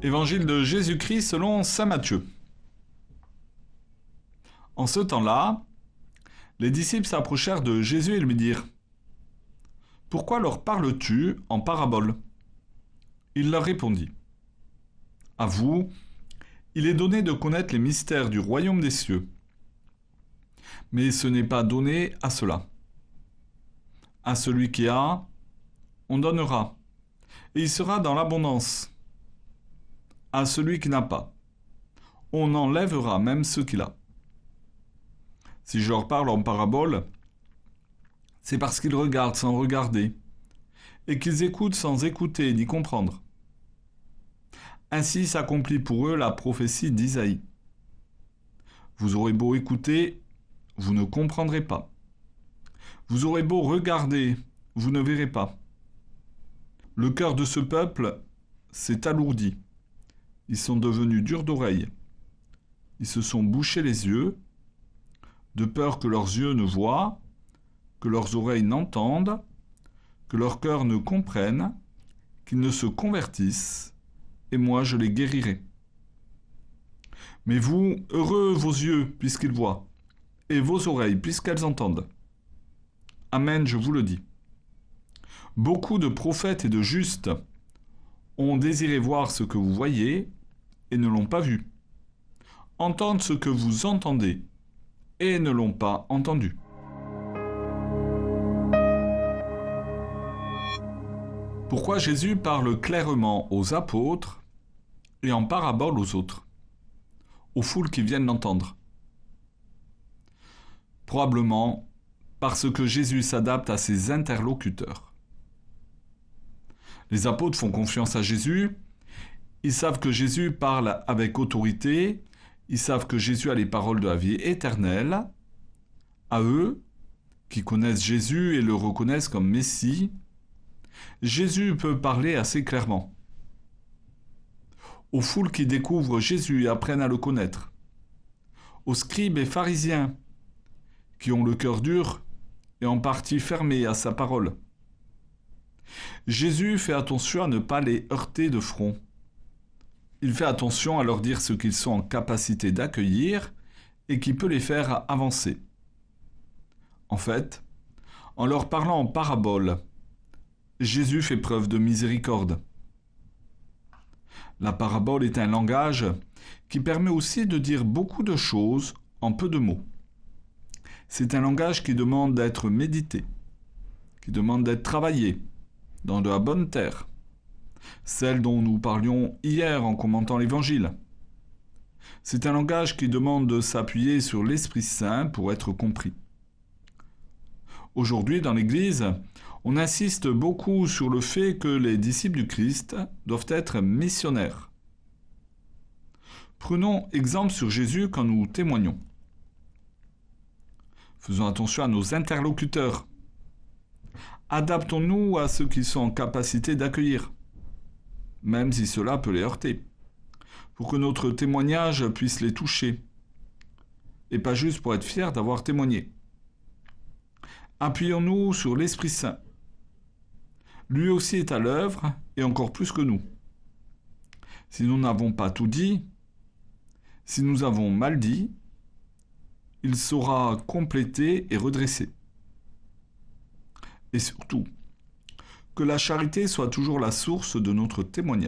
Évangile de Jésus-Christ selon Saint Matthieu. En ce temps-là, les disciples s'approchèrent de Jésus et lui dirent Pourquoi leur parles-tu en parabole? Il leur répondit À vous, il est donné de connaître les mystères du royaume des cieux. Mais ce n'est pas donné à cela. À celui qui a, on donnera, et il sera dans l'abondance à celui qui n'a pas. On enlèvera même ce qu'il a. Si je leur parle en parabole, c'est parce qu'ils regardent sans regarder, et qu'ils écoutent sans écouter ni comprendre. Ainsi s'accomplit pour eux la prophétie d'Isaïe. Vous aurez beau écouter, vous ne comprendrez pas. Vous aurez beau regarder, vous ne verrez pas. Le cœur de ce peuple s'est alourdi. Ils sont devenus durs d'oreille. Ils se sont bouchés les yeux, de peur que leurs yeux ne voient, que leurs oreilles n'entendent, que leur cœur ne comprenne, qu'ils ne se convertissent, et moi je les guérirai. Mais vous, heureux vos yeux, puisqu'ils voient, et vos oreilles, puisqu'elles entendent. Amen, je vous le dis. Beaucoup de prophètes et de justes ont désiré voir ce que vous voyez et ne l'ont pas vu, entendre ce que vous entendez et ne l'ont pas entendu. Pourquoi Jésus parle clairement aux apôtres et en parabole aux autres, aux foules qui viennent l'entendre? Probablement parce que Jésus s'adapte à ses interlocuteurs. Les apôtres font confiance à Jésus ils savent que Jésus parle avec autorité, ils savent que Jésus a les paroles de la vie éternelle. À eux, qui connaissent Jésus et le reconnaissent comme Messie, Jésus peut parler assez clairement. Aux foules qui découvrent Jésus et apprennent à le connaître. Aux scribes et pharisiens qui ont le cœur dur et en partie fermé à sa parole. Jésus fait attention à ne pas les heurter de front. Il fait attention à leur dire ce qu'ils sont en capacité d'accueillir et qui peut les faire avancer. En fait, en leur parlant en parabole, Jésus fait preuve de miséricorde. La parabole est un langage qui permet aussi de dire beaucoup de choses en peu de mots. C'est un langage qui demande d'être médité, qui demande d'être travaillé dans de la bonne terre celle dont nous parlions hier en commentant l'Évangile. C'est un langage qui demande de s'appuyer sur l'Esprit Saint pour être compris. Aujourd'hui, dans l'Église, on insiste beaucoup sur le fait que les disciples du Christ doivent être missionnaires. Prenons exemple sur Jésus quand nous témoignons. Faisons attention à nos interlocuteurs. Adaptons-nous à ceux qui sont en capacité d'accueillir même si cela peut les heurter, pour que notre témoignage puisse les toucher, et pas juste pour être fiers d'avoir témoigné. Appuyons-nous sur l'Esprit Saint. Lui aussi est à l'œuvre, et encore plus que nous. Si nous n'avons pas tout dit, si nous avons mal dit, il saura compléter et redresser. Et surtout, que la charité soit toujours la source de notre témoignage.